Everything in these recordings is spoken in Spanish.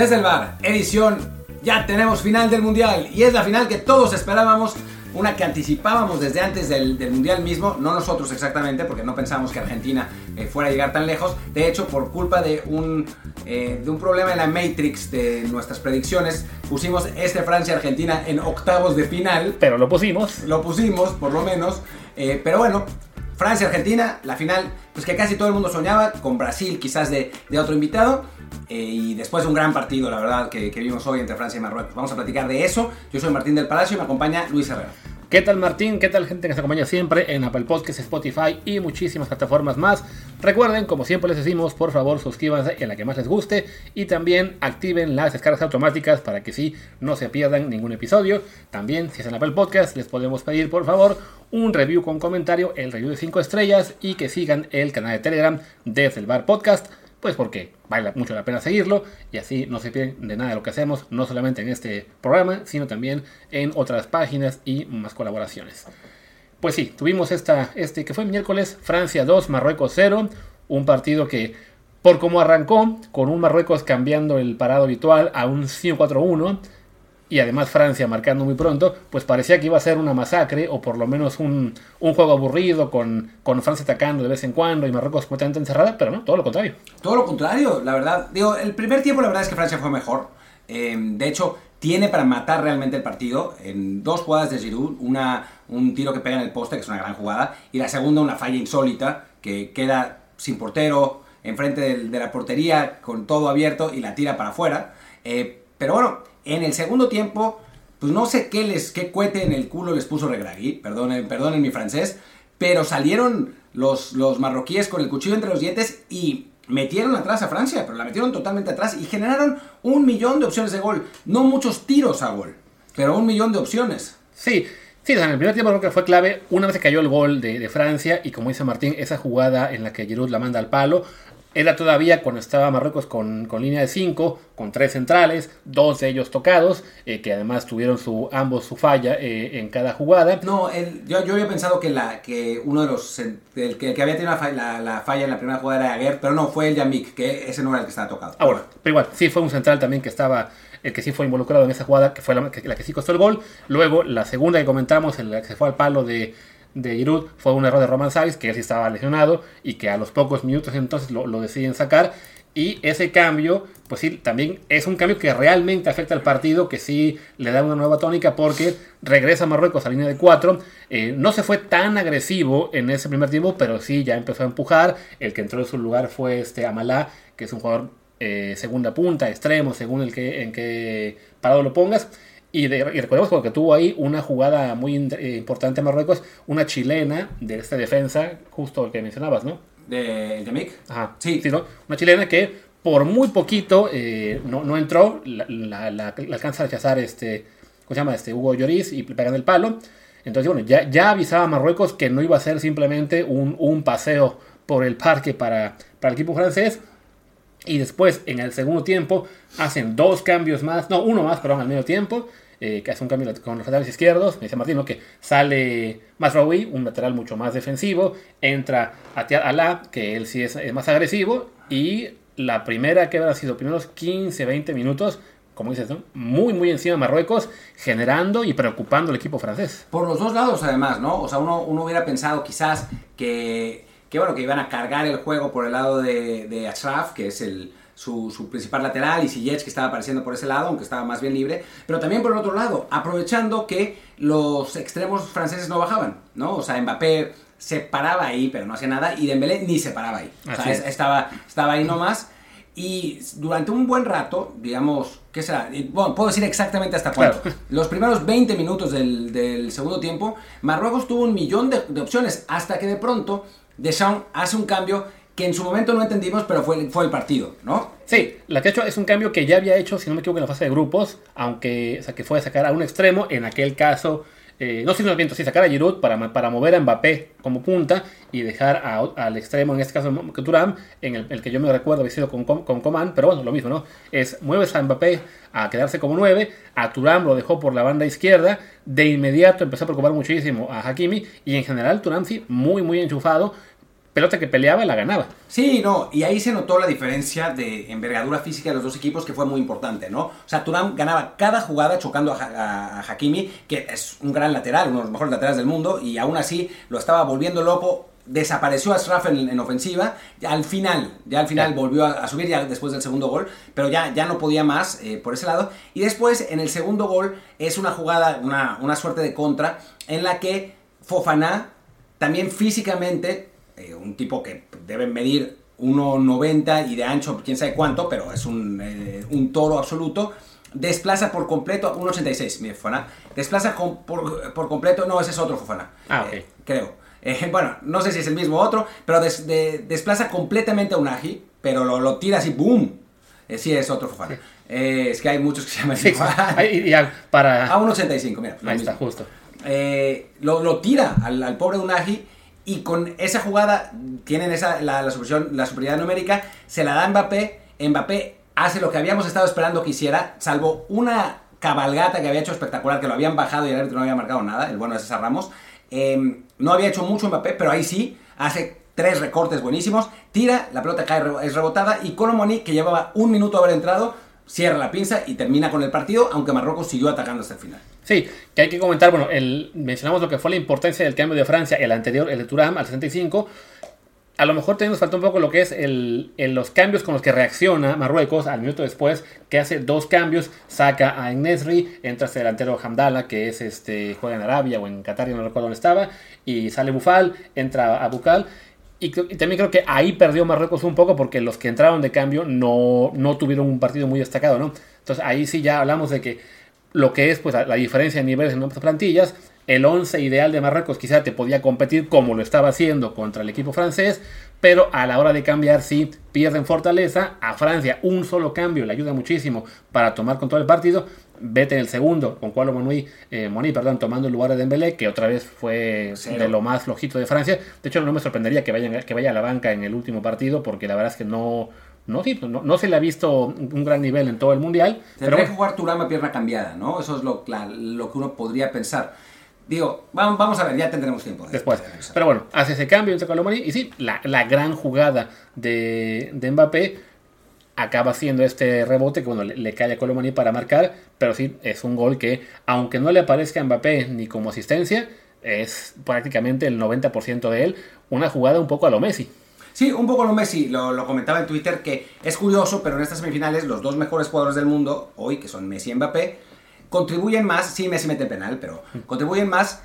Desde el bar, edición, ya tenemos final del Mundial y es la final que todos esperábamos, una que anticipábamos desde antes del, del Mundial mismo, no nosotros exactamente, porque no pensábamos que Argentina eh, fuera a llegar tan lejos, de hecho por culpa de un, eh, de un problema en la Matrix de nuestras predicciones, pusimos este Francia-Argentina en octavos de final, Pero lo pusimos. lo pusimos por lo menos, eh, pero bueno. Francia-Argentina, la final, pues que casi todo el mundo soñaba, con Brasil quizás de, de otro invitado, eh, y después de un gran partido, la verdad, que, vimos hoy entre Francia y Marruecos. Vamos a platicar de eso. Yo soy Martín del Palacio y me acompaña Luis Herrera. ¿Qué tal Martín? ¿Qué tal gente que nos acompaña siempre en Apple Podcasts, Spotify y muchísimas plataformas más? Recuerden, como siempre les decimos, por favor suscríbanse en la que más les guste y también activen las descargas automáticas para que sí no se pierdan ningún episodio. También, si es en Apple Podcast, les podemos pedir por favor un review con comentario, el review de 5 estrellas y que sigan el canal de Telegram desde el Bar Podcast. Pues porque vale mucho la pena seguirlo y así no se pierden de nada de lo que hacemos, no solamente en este programa, sino también en otras páginas y más colaboraciones. Pues sí, tuvimos esta, este que fue miércoles, Francia 2, Marruecos 0, un partido que por como arrancó, con un Marruecos cambiando el parado habitual a un 5-4-1, y además Francia marcando muy pronto, pues parecía que iba a ser una masacre o por lo menos un, un juego aburrido con, con, Francia atacando de vez en cuando y Marruecos completamente encerrada, pero no, todo lo contrario. Todo lo contrario, la verdad. Digo, el primer tiempo la verdad es que Francia fue mejor. Eh, de hecho, tiene para matar realmente el partido en dos jugadas de Giroud, una, un tiro que pega en el poste, que es una gran jugada, y la segunda una falla insólita, que queda sin portero, enfrente de, de la portería, con todo abierto y la tira para afuera. Eh, pero bueno, en el segundo tiempo, pues no sé qué les, qué cohete en el culo les puso Regragui, perdonen, perdonen mi francés, pero salieron los, los marroquíes con el cuchillo entre los dientes y metieron atrás a Francia, pero la metieron totalmente atrás y generaron un millón de opciones de gol. No muchos tiros a gol, pero un millón de opciones. Sí, sí, en el primer tiempo creo que fue clave. Una vez que cayó el gol de, de Francia y como dice Martín, esa jugada en la que Giroud la manda al palo, era todavía cuando estaba Marruecos con, con línea de 5, con tres centrales, dos de ellos tocados, eh, que además tuvieron su, ambos su falla eh, en cada jugada. No, el, yo, yo había pensado que, la, que uno de los. El que, que había tenido la falla, la, la falla, en la primera jugada era Aguer, pero no, fue el Yamik, que ese no era el que estaba tocado. Ah, bueno, pero igual, sí fue un central también que estaba. El que sí fue involucrado en esa jugada, que fue la que, la que sí costó el gol. Luego, la segunda que comentamos, en la que se fue al palo de, de Giroud fue un error de Roman Savic, que sí estaba lesionado y que a los pocos minutos entonces lo, deciden sacar. Y ese cambio, pues sí, también es un cambio que realmente afecta al partido, que sí le da una nueva tónica porque regresa Marruecos a línea de 4. Eh, no se fue tan agresivo en ese primer tiempo, pero sí ya empezó a empujar. El que entró en su lugar fue este Amalá, que es un jugador eh, segunda punta, extremo, según el que, en qué parado lo pongas. Y, de, y, recordemos que tuvo ahí una jugada muy eh, importante en Marruecos, una chilena de esta defensa, justo el que mencionabas, ¿no? ¿De, de Mick? Ajá, sí. sí, ¿no? Una chilena que por muy poquito eh, no, no, entró, la, la, la, la, alcanza a rechazar este, ¿cómo se llama? Este Hugo Lloris y pegan el palo. Entonces, bueno, ya, ya avisaba a Marruecos que no iba a ser simplemente un, un paseo por el parque para, para el equipo francés, y después, en el segundo tiempo, hacen dos cambios más, no, uno más, perdón, al medio tiempo, eh, que hace un cambio con los laterales izquierdos. Me dice Martino que sale Masraoui, un lateral mucho más defensivo, entra Atiar Alá, que él sí es, es, más agresivo, y la primera que habrá sido primeros 15, 20 minutos, como dices, ¿no? muy, muy encima de Marruecos, generando y preocupando al equipo francés. Por los dos lados, además, ¿no? O sea, uno, uno hubiera pensado quizás que que bueno, que iban a cargar el juego por el lado de, de Ashraf, que es el, su, su, principal lateral, y Ziyech, que estaba apareciendo por ese lado, aunque estaba más bien libre, pero también por el otro lado, aprovechando que los extremos franceses no bajaban, ¿no? O sea, Mbappé se paraba ahí, pero no hacía nada, y Dembélé ni se paraba ahí. O sea, estaba, estaba ahí nomás. Y durante un buen rato, digamos, ¿qué será? Bueno, puedo decir exactamente hasta cuánto. Claro. Los primeros 20 minutos del, del, segundo tiempo, Marruecos tuvo un millón de, de opciones, hasta que de pronto Deschamps hace un cambio que en su momento no entendimos, pero fue, fue el partido, ¿no? Sí, la que ha hecho es un cambio que ya había hecho, si no me equivoco, en la fase de grupos, aunque, o sea, que fue sacar a un extremo, en aquel caso, eh, no viento, sí sacar a Giroud para, para mover a Mbappé como punta y dejar a, al extremo, en este caso Turam, en el, que yo me recuerdo había sido con, con, con Coman, pero bueno, lo mismo, ¿no? Es mueves a Mbappé a quedarse como 9, a Turam lo dejó por la banda izquierda, de inmediato empezó a preocupar muchísimo a Hakimi y en general Turam sí, muy, muy enchufado pelota que peleaba la ganaba. Sí, no, y ahí se notó la diferencia de envergadura física de los dos equipos que fue muy importante, ¿no? O sea, Turán ganaba cada jugada chocando a, Hakimi, que es un gran lateral, uno de los mejores laterales del mundo, y aún así lo estaba volviendo loco. Desapareció a Straff en, ofensiva, ya al final, ya al final volvió a, subir ya después del segundo gol, pero ya, ya no podía más eh, por ese lado. Y después, en el segundo gol, es una jugada, una, una suerte de contra, en la que Fofana también físicamente eh, un tipo que debe medir 1,90 y de ancho quién sabe cuánto, pero es un, eh, toro absoluto, desplaza por completo, 1,86, mi Fofana, desplaza por, completo, no, ese es otro Fofana, ah, eh, creo. bueno, no sé si es el mismo otro, pero desplaza completamente a un Aji, pero lo, tira así, ¡boom! sí, es otro Fofana. es que hay muchos que se llaman sí, para... A 1,85, mira. Ahí está, justo. lo, tira al, al pobre Unagi y con esa jugada tienen esa, la, superioridad numérica, se la da Mbappé, Mbappé hace lo que habíamos estado esperando que hiciera, salvo una cabalgata que había hecho espectacular, que lo habían bajado y el árbitro no había marcado nada, el bueno de César Ramos. Em, no había hecho mucho Mbappé, pero ahí sí, hace tres recortes buenísimos, tira, la pelota cae, es rebotada y Colomoni, que llevaba un minuto haber entrado, cierra la pinza y termina con el partido, aunque Marruecos siguió atacando hasta el final. Sí, que hay que comentar, bueno, el, mencionamos lo que fue la importancia del cambio de Francia, el anterior, el de Turam al 65. A lo mejor también nos falta un poco lo que es el, los cambios con los que reacciona Marruecos al minuto después, que hace dos cambios, saca a Enesri, entra este delantero Hamdala, que es este, juega en Arabia o en Qatar, no recuerdo dónde estaba, y sale Bufal, entra a Bukal. Y, también creo que ahí perdió Marruecos un poco porque los que entraron de cambio no, no tuvieron un partido muy destacado, ¿no? Entonces ahí sí ya hablamos de que lo que es pues la, diferencia de niveles en otras plantillas, el 11 ideal de Marruecos quizá te podía competir como lo estaba haciendo contra el equipo francés, pero a la hora de cambiar sí pierden fortaleza. A Francia un solo cambio le ayuda muchísimo para tomar control del partido. Vete en el segundo con Cualo Moni, eh, Moni perdón, tomando el lugar de Dembélé, que otra vez fue de lo más flojito de Francia. De hecho, no me sorprendería que, vayan, que vaya a la banca en el último partido, porque la verdad es que no, no, sí, no, no, se le ha visto un gran nivel en todo el mundial. Tendría pero... que jugar Turama pierna cambiada, ¿no? Eso es lo, lo que uno podría pensar. Digo, vamos, a ver, ya tendremos tiempo. Después. pero bueno, hace ese cambio entre Colomani y sí, la, la gran jugada de, de, Mbappé acaba siendo este rebote que bueno, le, cae a Colomani para marcar, pero sí, es un gol que, aunque no le aparezca a Mbappé ni como asistencia, es prácticamente el 90% de él, una jugada un poco a lo Messi. Sí, un poco lo Messi, lo, comentaba en Twitter, que es curioso, pero en estas semifinales los dos mejores jugadores del mundo, hoy, que son Messi y Mbappé, contribuyen más, sí, Messi mete penal, pero contribuyen más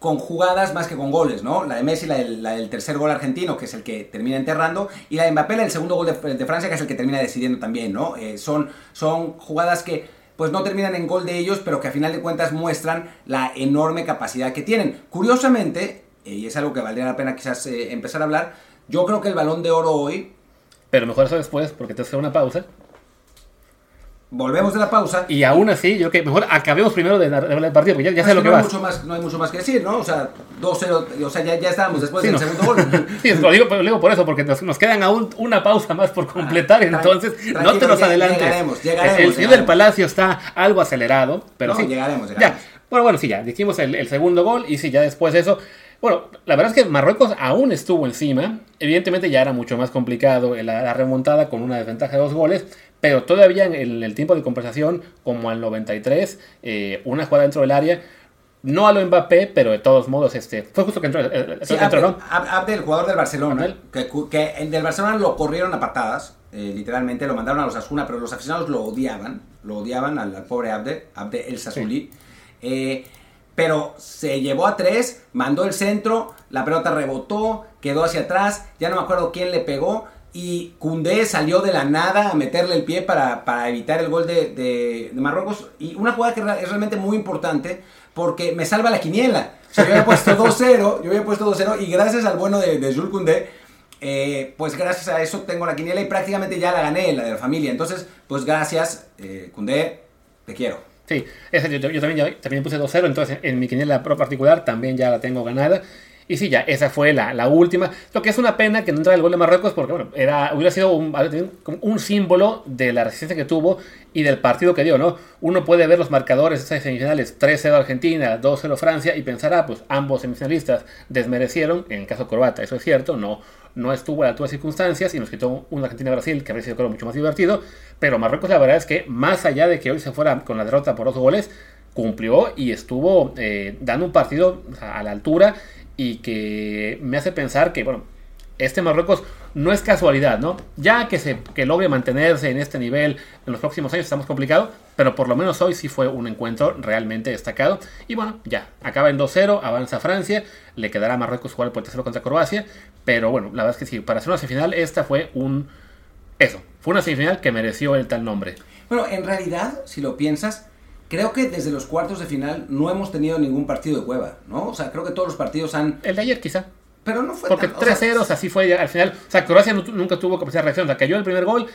con jugadas más que con goles, ¿no? La de Messi, la del, tercer gol argentino, que es el que termina enterrando, y la de Mbappé, del segundo gol de, Francia, que es el que termina decidiendo también, ¿no? Eh, son, son jugadas que pues no terminan en gol de ellos, pero que a final de cuentas muestran la enorme capacidad que tienen. Curiosamente, eh, y es algo que valdría la pena quizás eh, empezar a hablar, yo creo que el balón de oro hoy. Pero mejor eso después, porque te hace una pausa. Volvemos de la pausa. Y aún así, yo que mejor acabemos primero de hablar del partido, porque ya, sé lo que no va. no hay mucho más que decir, ¿no? O sea, 2-0, o sea, ya, ya estábamos después del segundo gol. sí, lo digo, lo digo, por eso, porque nos, quedan aún una pausa más por completar, ah, entonces no te nos adelantes. Llegaremos, llegaremos. El señor del Palacio está algo acelerado, pero sí. Llegaremos, llegaremos. Ya. Bueno, bueno, sí, ya, dijimos el, el segundo gol, y sí, ya después de eso bueno, la verdad es que Marruecos aún estuvo encima. Evidentemente ya era mucho más complicado la, remontada con una desventaja de dos goles. Pero todavía en el, tiempo de conversación, como al 93, eh, una jugada dentro del área. No a lo Mbappé, pero de todos modos, este, fue justo que entró. Eh, sí. Abde, el jugador del Barcelona, que, que, el del Barcelona lo corrieron a patadas, eh, literalmente, lo mandaron a los Asuna, pero los aficionados lo odiaban, lo odiaban al, pobre Abde, Abde el Sasuli. Eh, pero se llevó a tres, mandó el centro, la pelota rebotó, quedó hacia atrás, ya no me acuerdo quién le pegó, y Cundé salió de la nada a meterle el pie para, evitar el gol de, Marruecos. Y una jugada que es realmente muy importante porque me salva la quiniela. O sea, yo había puesto 2-0, yo había puesto 2-0 y gracias al bueno de, de Jules Koundé, eh, pues gracias a eso tengo la quiniela y prácticamente ya la gané, la de la familia. Entonces, pues gracias, eh, te quiero. Sí, yo, también, también puse 2-0, entonces en mi quiniela pro particular también ya la tengo ganada. Y sí, ya, esa fue la, la última. Lo que es una pena que no entrara el gol de Marruecos porque, bueno, era, hubiera sido un, un símbolo de la resistencia que tuvo y del partido que dio, ¿no? Uno puede ver los marcadores de esas semifinales 3-0 Argentina, 2-0 Francia y pensar, ah, pues ambos semifinalistas desmerecieron, en el caso croata, eso es cierto, no, no estuvo a la altura de circunstancias y nos quitó un Argentina-Brasil que habría sido creo, mucho más divertido, pero Marruecos la verdad es que más allá de que hoy se fuera con la derrota por dos goles, cumplió y estuvo eh, dando un partido a la altura y que me hace pensar que, bueno, este Marruecos no es casualidad, ¿no? Ya que, se, que logre mantenerse en este nivel en los próximos años estamos complicado, pero por lo menos hoy sí fue un encuentro realmente destacado. Y bueno, ya, acaba en 2-0, avanza Francia, le quedará a Marruecos jugar por tercero contra Croacia, pero bueno, la verdad es que sí, para hacer una semifinal, esta fue un... Eso, fue una semifinal que mereció el tal nombre. Bueno, en realidad, si lo piensas, Creo que desde los cuartos de final no hemos tenido ningún partido de cueva, ¿no? O sea, creo que todos los partidos han... El de ayer quizá. Pero no fue Porque 3-0, así fue al final. O sea, Croacia nunca tuvo capacidad de reacción. O sea, cayó el primer gol,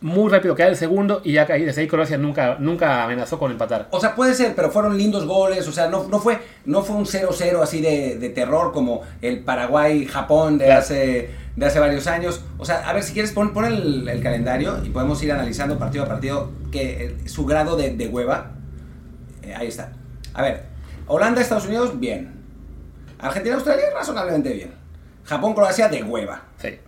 muy rápido queda el segundo y ya desde ahí Croacia nunca, nunca amenazó con empatar. O sea, puede ser, pero fueron lindos goles, o sea, no, no, fue, no fue un 0-0 así de, de, terror como el Paraguay-Japón de, hace, de hace varios años. O sea, a ver, si quieres, pon, pon el, el, calendario y podemos ir analizando partido a partido que, eh, su grado de, de hueva. Eh, ahí está. A ver, Holanda, Estados Unidos, bien. Argentina, Australia, razonablemente bien. Japón, Croacia, de hueva. Sí.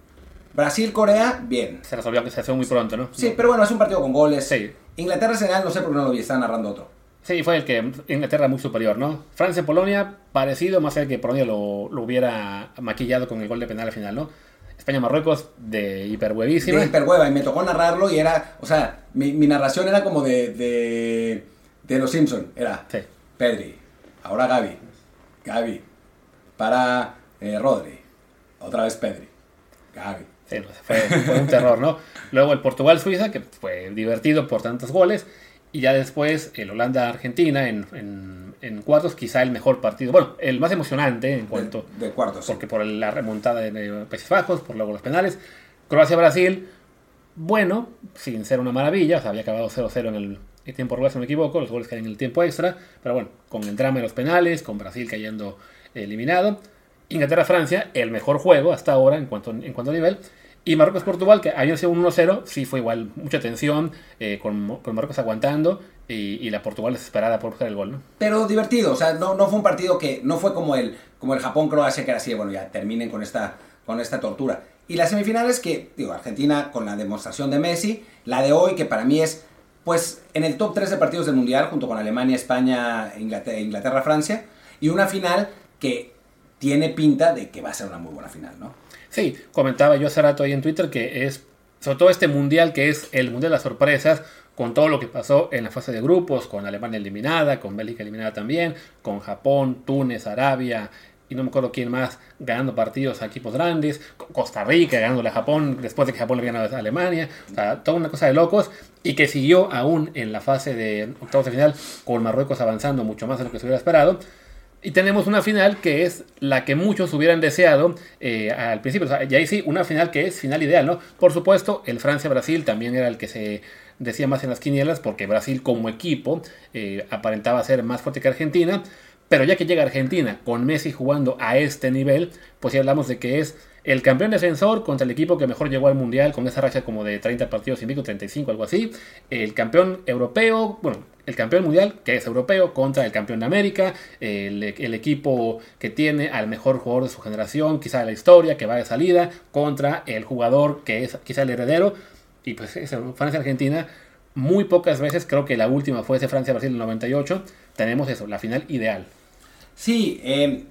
Brasil, Corea, bien. Se resolvió que se hace muy pronto, ¿no? Sí, pero bueno, es un partido con goles. Sí. Inglaterra, Senegal, no sé por qué no lo vi, estaba narrando otro. Sí, fue el que Inglaterra muy superior, ¿no? Francia, Polonia, parecido, más allá que Polonia lo, lo hubiera maquillado con el gol de penal al final, ¿no? España Marruecos de hiperhuevísima. De hiperhueva, y me tocó narrarlo y era, o sea, mi, mi narración era como de, de, de los Simpson, era sí. Pedri, ahora Gaby, Gaby, para eh, Rodri, otra vez Pedri, Gaby. Sí, fue, fue, un terror, ¿no? Luego el Portugal-Suiza, que fue divertido por tantos goles. Y ya después el Holanda-Argentina en, en, en, cuartos, quizá el mejor partido. Bueno, el más emocionante en cuanto. De, de cuartos. Porque sí. por la remontada de Países Bajos, por luego los penales. Croacia-Brasil, bueno, sin ser una maravilla. O sea, había acabado 0-0 en el, el tiempo regular, si no me equivoco. Los goles caen en el tiempo extra. Pero bueno, con el drama de los penales, con Brasil cayendo eliminado. Inglaterra-Francia, el mejor juego hasta ahora en cuanto, en cuanto a nivel. Y Marruecos-Portugal, que había sido un 1-0, sí fue igual, mucha tensión, eh, con, Marruecos aguantando y, y, la Portugal desesperada por buscar el gol, ¿no? Pero divertido, o sea, no, no fue un partido que, no fue como el, como el Japón-Croacia, que era así, bueno, ya terminen con esta, con esta tortura. Y las semifinales que, digo, Argentina con la demostración de Messi, la de hoy, que para mí es, pues, en el top 3 de partidos del Mundial, junto con Alemania, España, Inglaterra, Inglaterra Francia, y una final que tiene pinta de que va a ser una muy buena final, ¿no? Sí, comentaba yo hace rato ahí en Twitter que es, sobre todo este mundial que es el mundial de las sorpresas, con todo lo que pasó en la fase de grupos, con Alemania eliminada, con Bélgica eliminada también, con Japón, Túnez, Arabia y no me acuerdo quién más ganando partidos a equipos grandes, Costa Rica ganándole a Japón después de que Japón le había ganado a Alemania, o sea, toda una cosa de locos y que siguió aún en la fase de octavos de final con Marruecos avanzando mucho más de lo que se hubiera esperado. Y tenemos una final que es la que muchos hubieran deseado eh, al principio. O sea, y ahí sí, una final que es final ideal, ¿no? Por supuesto, el Francia-Brasil también era el que se decía más en las quinielas, porque Brasil como equipo eh, aparentaba ser más fuerte que Argentina. Pero ya que llega Argentina con Messi jugando a este nivel, pues ya hablamos de que es el campeón defensor contra el equipo que mejor llegó al mundial con esa racha como de 30 partidos pico, 35, algo así. El campeón europeo, bueno, el campeón mundial, que es europeo, contra el campeón de América, el, equipo que tiene al mejor jugador de su generación, quizá de la historia, que va de salida, contra el jugador que es quizá el heredero. Y pues Francia-Argentina, muy pocas veces, creo que la última fue ese Francia-Brasil del 98, tenemos eso, la final ideal. Sí, eh,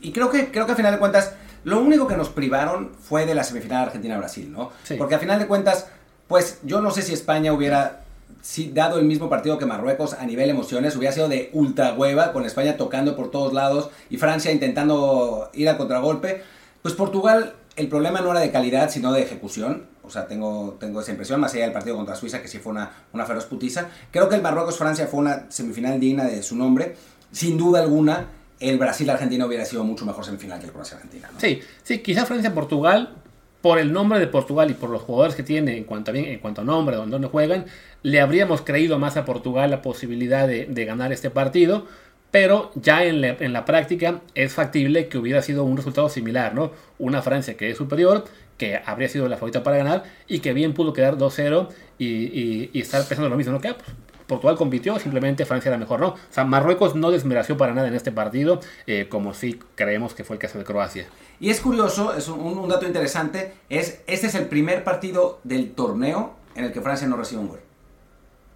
y creo que, creo que a final de cuentas, lo único que nos privaron fue de la semifinal Argentina-Brasil, ¿no? Sí. Porque a final de cuentas, pues yo no sé si España hubiera si dado el mismo partido que Marruecos a nivel emociones, hubiera sido de ultra hueva, con España tocando por todos lados y Francia intentando ir a contragolpe. Pues Portugal, el problema no era de calidad, sino de ejecución. O sea, tengo, tengo esa impresión, más allá del partido contra Suiza, que sí fue una, una feroz putiza. Creo que el Marruecos-Francia fue una semifinal digna de su nombre. Sin duda alguna, el Brasil-Argentina hubiera sido mucho mejor semifinal que el Croacia-Argentina. Sí, sí, quizá Francia-Portugal, por el nombre de Portugal y por los jugadores que tiene en cuanto a, bien, en cuanto a nombre, donde juegan, le habríamos creído más a Portugal la posibilidad de, ganar este partido. pero ya en la, práctica es factible que hubiera sido un resultado similar, ¿no? Una Francia que es superior, que habría sido la favorita para ganar y que bien pudo quedar 2-0 y, y, y, estar pensando lo mismo, ¿no? Que pues, Portugal compitió, simplemente Francia era mejor, ¿no? O sea, Marruecos no desmereció para nada en este partido, eh, como sí creemos que fue el caso de Croacia. Y es curioso, es un, un, dato interesante, es este es el primer partido del torneo en el que Francia no recibe un gol.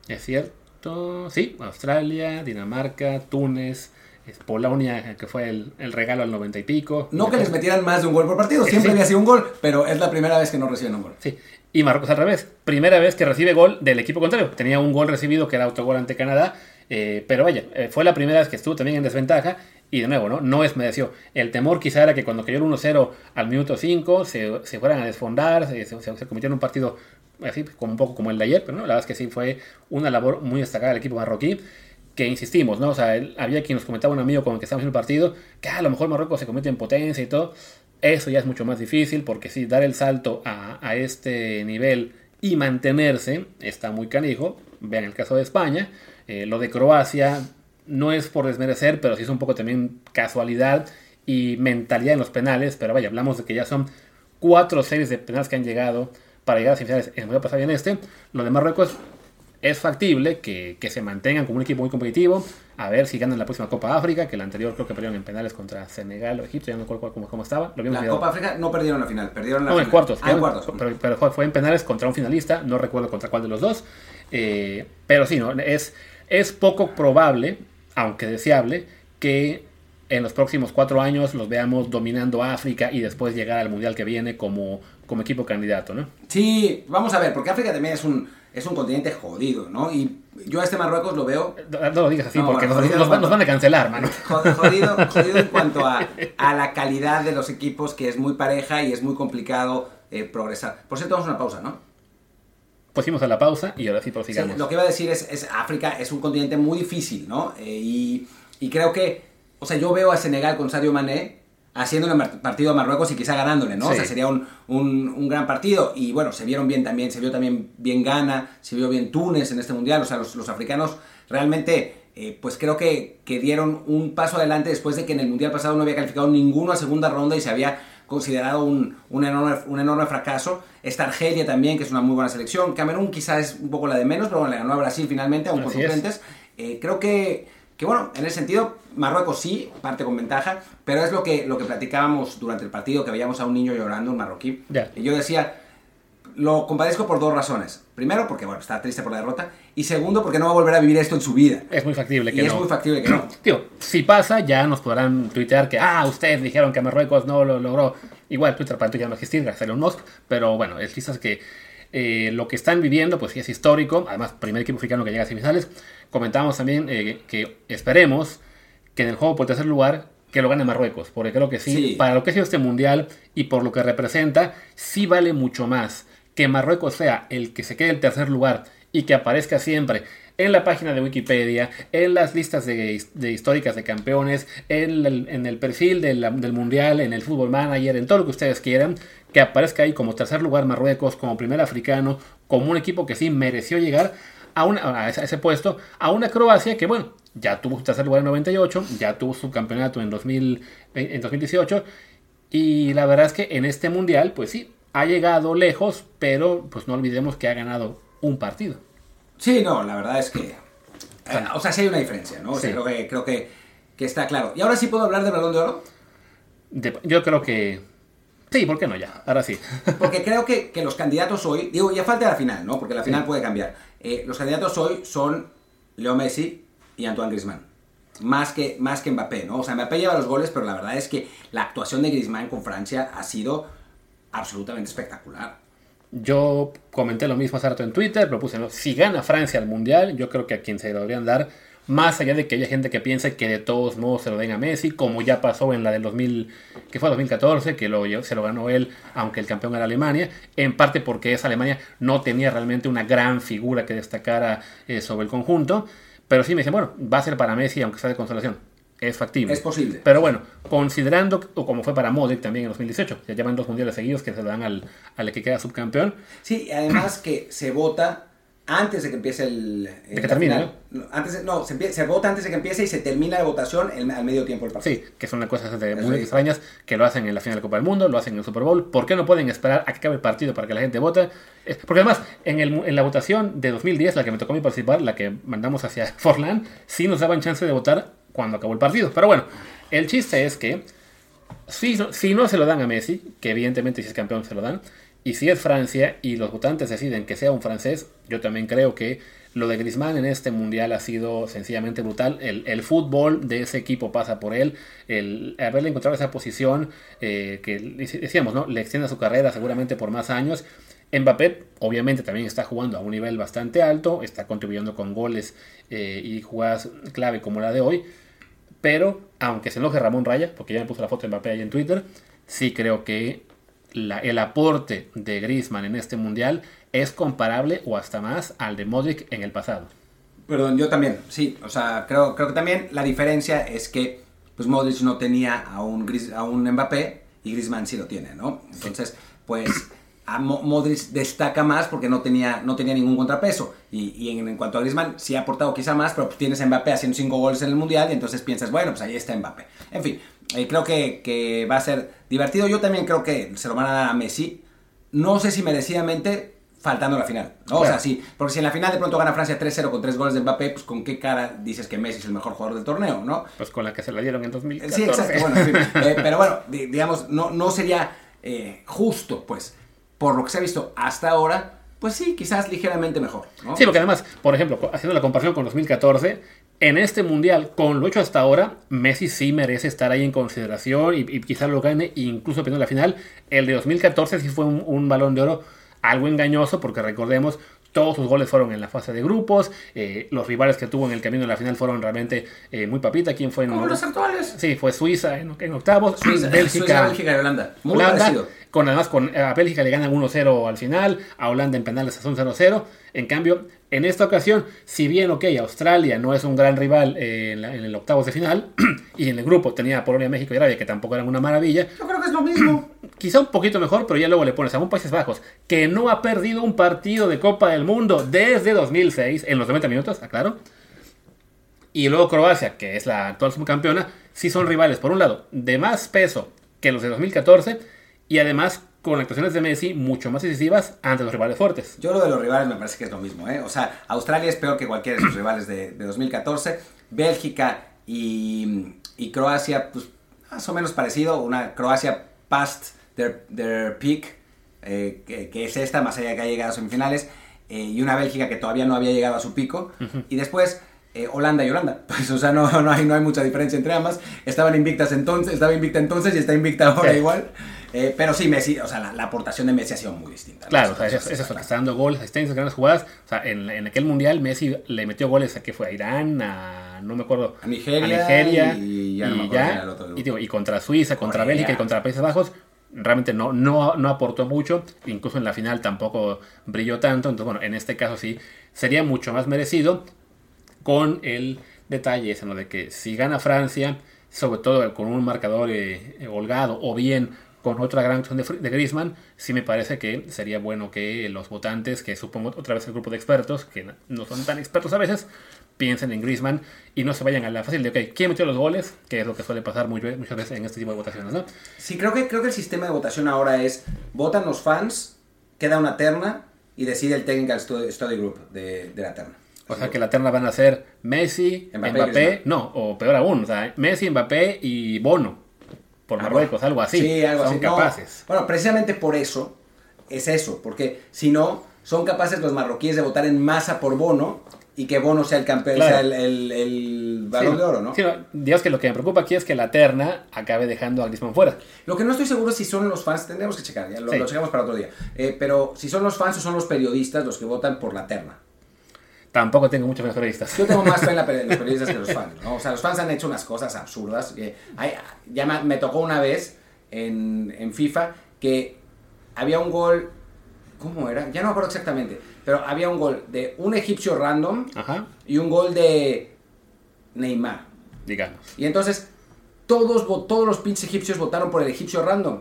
Es cierto, sí, Australia, Dinamarca, Túnez, Polonia, que fue el, el, regalo al noventa y pico. No que les metieran más de un gol por partido, siempre sí. había sido un gol, pero es la primera vez que no reciben un gol. Sí, y Marruecos al revés, primera vez que recibe gol del equipo contrario. Tenía un gol recibido que era autogol ante Canadá, eh, pero vaya, eh, fue la primera vez que estuvo también en desventaja y de nuevo, ¿no? No es mereció. El temor quizá era que cuando cayó el 1-0 al minuto 5 se, se, fueran a desfondar, se, se, se un partido así como un poco como el de ayer, pero la verdad es que sí fue una labor muy destacada del equipo marroquí que insistimos, ¿no? O sea, había quien nos comentaba un amigo con el que estábamos en el partido, que a lo mejor Marruecos se convierte en potencia y todo. Eso ya es mucho más difícil porque sí, dar el salto a, este nivel y mantenerse está muy canijo. Vean el caso de España. Eh, lo de Croacia no es por desmerecer, pero sí es un poco también casualidad y mentalidad en los penales. Pero vaya, hablamos de que ya son cuatro series de penales que han llegado para llegar a semifinales en el pasado y en este. Lo de Marruecos es factible que, que, se mantengan como un equipo muy competitivo. A ver si ganan la próxima Copa África, que la anterior creo que perdieron en penales contra Senegal o Egipto, ya no recuerdo cómo, cómo estaba. Lo la Copa África no perdieron la final, perdieron la no, final. en cuartos. Ah, en cuartos. Pero, pero, fue en penales contra un finalista, no recuerdo contra cuál de los dos. Eh, pero sí, ¿no? es, es poco probable, aunque deseable, que en los próximos cuatro años los veamos dominando África y después llegar al Mundial que viene como, como equipo candidato, ¿no? Sí, vamos a ver, porque África también es un, es un continente jodido, ¿no? Y yo a este Marruecos lo veo... No, no lo digas así, no, porque bueno, nos, nos, cuanto, nos, van a cancelar, mano. Jodido, jodido en cuanto a, a, la calidad de los equipos, que es muy pareja y es muy complicado eh, progresar. Por cierto, vamos a una pausa, ¿no? Pusimos a la pausa y ahora sí prosigamos. Sí, lo que iba a decir es, es África es un continente muy difícil, ¿no? Eh, y, y creo que, o sea, yo veo a Senegal con Sadio Mané haciéndole partido a Marruecos y quizá ganándole, ¿no? Sí. O sea, sería un, un, un, gran partido. Y bueno, se vieron bien también, se vio también bien Ghana, se vio bien Túnez en este mundial. O sea, los, los africanos realmente, eh, pues creo que, que, dieron un paso adelante después de que en el mundial pasado no había calificado ninguno a segunda ronda y se había considerado un, un, enorme, un enorme fracaso. Esta Argelia también, que es una muy buena selección. Camerún quizás es un poco la de menos, pero bueno, le ganó a Brasil finalmente, aún con suplentes. Eh, creo que que bueno, en ese sentido, Marruecos sí, parte con ventaja, pero es lo que, lo que platicábamos durante el partido, que veíamos a un niño llorando, un marroquí. Yeah. Y yo decía, lo compadezco por dos razones. Primero, porque bueno, está triste por la derrota. Y segundo, porque no va a volver a vivir esto en su vida. Es muy factible que y no. es muy factible que no. Tío, si pasa, ya nos podrán tuitear que, ah, ustedes dijeron que Marruecos no lo logró. Igual Twitter para ya no existir, gracias a Elon Musk. Pero bueno, el chiste es que eh, lo que están viviendo, pues sí es histórico. Además, primer equipo africano que llega a semifinales. Comentábamos también eh, que esperemos que en el juego por tercer lugar que lo gane Marruecos, porque creo que sí, sí, para lo que ha sido este mundial y por lo que representa, sí vale mucho más que Marruecos sea el que se quede en tercer lugar y que aparezca siempre en la página de Wikipedia, en las listas de, de históricas de campeones, en el, en el perfil de la, del mundial, en el fútbol manager, en todo lo que ustedes quieran, que aparezca ahí como tercer lugar Marruecos, como primer africano, como un equipo que sí mereció llegar a, una, a ese puesto, a una Croacia que, bueno, ya tuvo su tercer lugar en 98, ya tuvo su campeonato en, 2000, en 2018, y la verdad es que en este mundial, pues sí, ha llegado lejos, pero pues no olvidemos que ha ganado un partido. Sí, no, la verdad es que, eh, o sea, sí hay una diferencia, ¿no? O sea, sí. creo, que, creo que, que, está claro. ¿Y ahora sí puedo hablar del balón de oro? De, yo creo que Sí, ¿por qué no ya? Ahora sí. Porque creo que, que, los candidatos hoy, digo, ya falta la final, ¿no? Porque la final sí. puede cambiar. Eh, los candidatos hoy son Leo Messi y Antoine Griezmann. Más que, más que Mbappé, ¿no? O sea, Mbappé lleva los goles, pero la verdad es que la actuación de Griezmann con Francia ha sido absolutamente espectacular. Yo comenté lo mismo hace rato en Twitter, propuse, ¿no? si gana Francia al Mundial, yo creo que a quien se lo deberían dar más allá de que haya gente que piense que de todos modos se lo den a Messi, como ya pasó en la del 2000, que fue 2014, que lo, se lo ganó él, aunque el campeón era Alemania, en parte porque esa Alemania no tenía realmente una gran figura que destacara eh, sobre el conjunto, pero sí me dicen, bueno, va a ser para Messi, aunque sea de consolación. Es factible. Es posible. Pero bueno, considerando, o como fue para Modric también en 2018, ya llevan dos mundiales seguidos que se dan al, al que queda subcampeón. Sí, además que se vota antes de que empiece el. De que termine. ¿no? Antes no, se, se vota antes de que empiece y se termina la votación al medio tiempo del partido. Sí, que son cosas de muy sí. extrañas que lo hacen en la final de Copa del Mundo, lo hacen en el Super Bowl. ¿Por qué no pueden esperar a que acabe el partido para que la gente vote? Eh, Porque además, en, el, en la votación de 2010, la que me tocó a mí participar, la que mandamos hacia Forlán, sí nos daban chance de votar cuando acabó el partido. Pero bueno, el chiste es que si, no- se lo dan a Messi, que evidentemente si es campeón se lo dan, y si es Francia y los votantes deciden que sea un francés, yo también creo que lo de Griezmann en este mundial ha sido sencillamente brutal. El, el fútbol de ese equipo pasa por él. El haberle encontrado esa posición eh, que decíamos, ¿no? Le extiende su carrera seguramente por más años. Mbappé obviamente también está jugando a un nivel bastante alto, está contribuyendo con goles eh, y jugadas clave como la de hoy. Pero, aunque se enoje Ramón Raya, porque ya me puso la foto de Mbappé ahí en Twitter, sí creo que la- el aporte de Griezmann en este mundial es comparable o hasta más al de Modric en el pasado. Perdón, yo también, sí. O sea, creo, creo que también la diferencia es que pues Modric no tenía a un, Gris- a un Mbappé y Griezmann sí lo tiene, ¿no? Entonces, pues a Mo- Modric destaca más porque no tenía, no tenía ningún contrapeso. Y, y en, en cuanto a Griezmann, sí ha aportado quizá más, pero tienes a Mbappé haciendo 5 goles en el Mundial y entonces piensas, bueno, pues ahí está Mbappé. En fin, eh, creo que, que va a ser divertido. Yo también creo que se lo van a dar a Messi. No sé si merecidamente faltando la final, ¿no? O sea, sí, porque si en la final de pronto gana Francia 3-0 con 3 goles de Mbappé, pues con qué cara dices que Messi es el mejor jugador del torneo, ¿no? Pues con la que se la dieron en 2014. Sí, exacto, bueno, en fin. Eh, pero bueno, di- digamos, no, no sería eh, justo, pues, por lo que se ha visto hasta ahora, pues sí, quizás ligeramente mejor, ¿no? Sí, porque además, por ejemplo, haciendo la comparación con 2014, en este mundial, con lo hecho hasta ahora, Messi sí merece estar ahí en consideración y, y quizás lo gane, incluso de la final. El de 2014 sí fue un, un balón de oro algo engañoso, porque recordemos, todos sus goles fueron en la fase de grupos, eh, los rivales que tuvo en el camino de la final fueron realmente eh, muy papita. ¿Quién fue en Como los actuales. Sí, fue Suiza en, en octavos, Suiza, Bélgica, Suiza, Bélgica y Holanda. Muy Holanda, parecido. Con además con a Bélgica le ganan 1-0 al final, a Holanda en penales es un 0-0. En cambio, en esta ocasión, si bien, ok, Australia no es un gran rival eh, en, la- en el octavos de final, y en el grupo tenía a Polonia, México y Arabia, que tampoco eran una maravilla, Yo creo que es lo mismo. quizá un poquito mejor, pero ya luego le pones a un Países Bajos, que no ha perdido un partido de Copa del Mundo desde 2006, en los 90 minutos, aclaro. Y luego Croacia, que es la actual subcampeona, sí son rivales, por un lado, de más peso que los de 2014, y además con actuaciones de Messi mucho más decisivas ante los rivales fuertes. Yo lo de los rivales me parece que es lo mismo, ¿eh? O sea, Australia es peor que cualquiera de sus rivales de, de 2014. Bélgica y, y Croacia, pues más o menos parecido. Una Croacia past their, their peak, eh, que, que es esta, más allá de que ha llegado a semifinales. eh, y una Bélgica que todavía no había llegado a su pico. Y después eh, Holanda y Holanda. Pues, o sea, no, no, hay, no hay mucha diferencia entre ambas. Estaban invictas entonces, estaba invicta entonces y está invicta ahora Sí. igual. Eh, pero sí, Messi, o sea, la, la aportación de Messi ha sido muy distinta. ¿no? Claro, o sea, Eso- es, eso es está eso, que claro. está dando goles, asistencias, grandes jugadas. O sea, en, en aquel mundial Messi le metió goles a que fue a Irán, a no me acuerdo, A Nigeria Nigeria, y ya no y, ya, el otro y, digo, y contra Suiza, contra Corea. Bélgica y contra Países Bajos. Realmente no, no, no aportó mucho, incluso en la final tampoco brilló tanto. Entonces, bueno, en este caso sí sería mucho más merecido con el detalle ese, ¿no? De que si gana Francia, sobre todo con un marcador eh, holgado o bien con otra gran acción de, de Griezmann, sí me parece que sería bueno que los votantes, que supongo otra vez el grupo de expertos, que no- son tan expertos a veces, piensen en Griezmann y no se vayan a la fácil de, ok, ¿quién metió los goles? Que es lo que suele pasar muy- muchas veces en este tipo de votaciones, ¿no? Sí, creo que, creo que el sistema de votación ahora es, votan los fans, queda una terna y decide el Technical Study, Group de, de la terna. O sea que la terna van a ser Messi, Mbappé, Mbappé, no, o peor aún, o sea, Messi, Mbappé y Bono, por Ah, Marruecos, algo así. Sí, algo Son así. No, capaces. bueno, precisamente por eso es eso, porque si no, son capaces los marroquíes de votar en masa por Bono y que Bono sea el campeón, Claro. sea el, el- el balón Sí, de oro, ¿no? sí, digamos que lo que me preocupa aquí es que la terna acabe dejando a Griezmann fuera. Lo que no estoy seguro es si son los fans, tendremos que checar, ya lo, Sí. lo checamos para otro día. Eh, pero si son los fans o son los periodistas los que votan por la terna. Tampoco tengo muchos periodistas. Yo tengo más fe en, la en los periodistas que los fans, ¿no? O sea, los fans han hecho unas cosas absurdas. que hay- ya me, me tocó una vez en, en FIFA que había un gol, ¿cómo era? Ya no me acuerdo exactamente, pero había un gol de un egipcio random Ajá, y un gol de Neymar. digamos. Y entonces todos, todos los pinches egipcios votaron por el egipcio random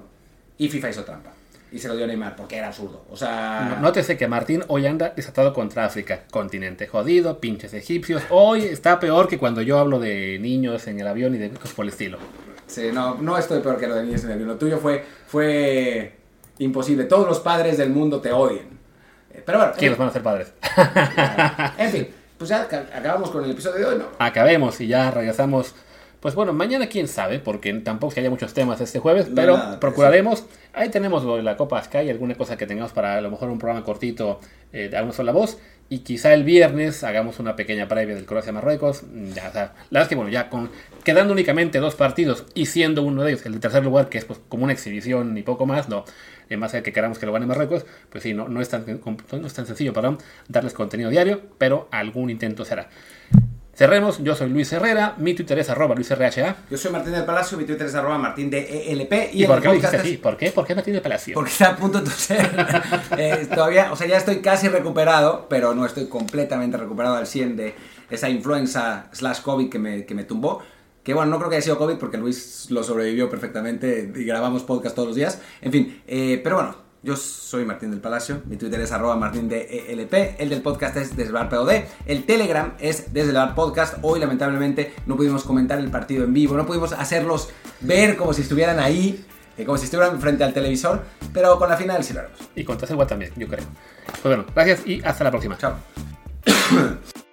y FIFA hizo trampa. Y se lo dio a Neymar, porque era absurdo. O sea... No- Nótese que Martín hoy anda desatado contra África, continente jodido, pinches egipcios. Hoy está peor que cuando yo hablo de niños en el avión y de cosas por el estilo. Sí, no, no estoy peor que lo de niños en el avión. Lo tuyo fue, fue imposible. Todos los padres del mundo te odian. Eh, Pero bueno, ¿Quiénes van a ser padres? en fin, pues ya ca- acabamos con el episodio de hoy, ¿no? Acabemos y ya regresamos. Pues bueno, mañana quién sabe, porque tampoco es que haya muchos temas este jueves, pero nada, procuraremos. Ahí tenemos la Copa Sky, alguna cosa que tengamos para a lo mejor un programa cortito eh, de una sola voz. Y quizá el viernes hagamos una pequeña previa del Croacia-Marruecos. Mm, Ya, o sea, la verdad es que bueno, ya con quedando únicamente dos partidos y siendo uno de ellos el de tercer lugar, que es pues como una exhibición y poco más, no. En más allá que queramos que lo gane Marruecos, pues sí, no, no, es tan, no es tan sencillo, perdón, darles contenido diario, pero algún intento será. Cerremos, yo soy Luis Herrera, mi Twitter es arroba luisrha. Yo soy Martín del Palacio, mi Twitter es arroba martín de ELP. ¿Y, el por qué lo podcast dijiste así? ¿Por qué? ¿Por qué Martín de Palacio? Porque está a punto de toser. Eh, todavía, o sea, ya estoy casi recuperado, pero no estoy completamente recuperado al 100 de esa influenza slash COVID que me, que me tumbó. Que bueno, no creo que haya sido COVID porque Luis lo sobrevivió perfectamente y grabamos podcast todos los días. En fin, eh, pero bueno, yo soy Martín del Palacio, mi Twitter es arroba martín de ELP, el del podcast es desde el bar POD, el Telegram es desde el bar podcast. Hoy lamentablemente no pudimos comentar el partido en vivo, no pudimos hacerlos ver como si estuvieran ahí, eh, como si estuvieran frente al televisor, pero con la final sí lo haremos. Y con Taselwa también, yo creo. Pues bueno, gracias y hasta la próxima. Chao.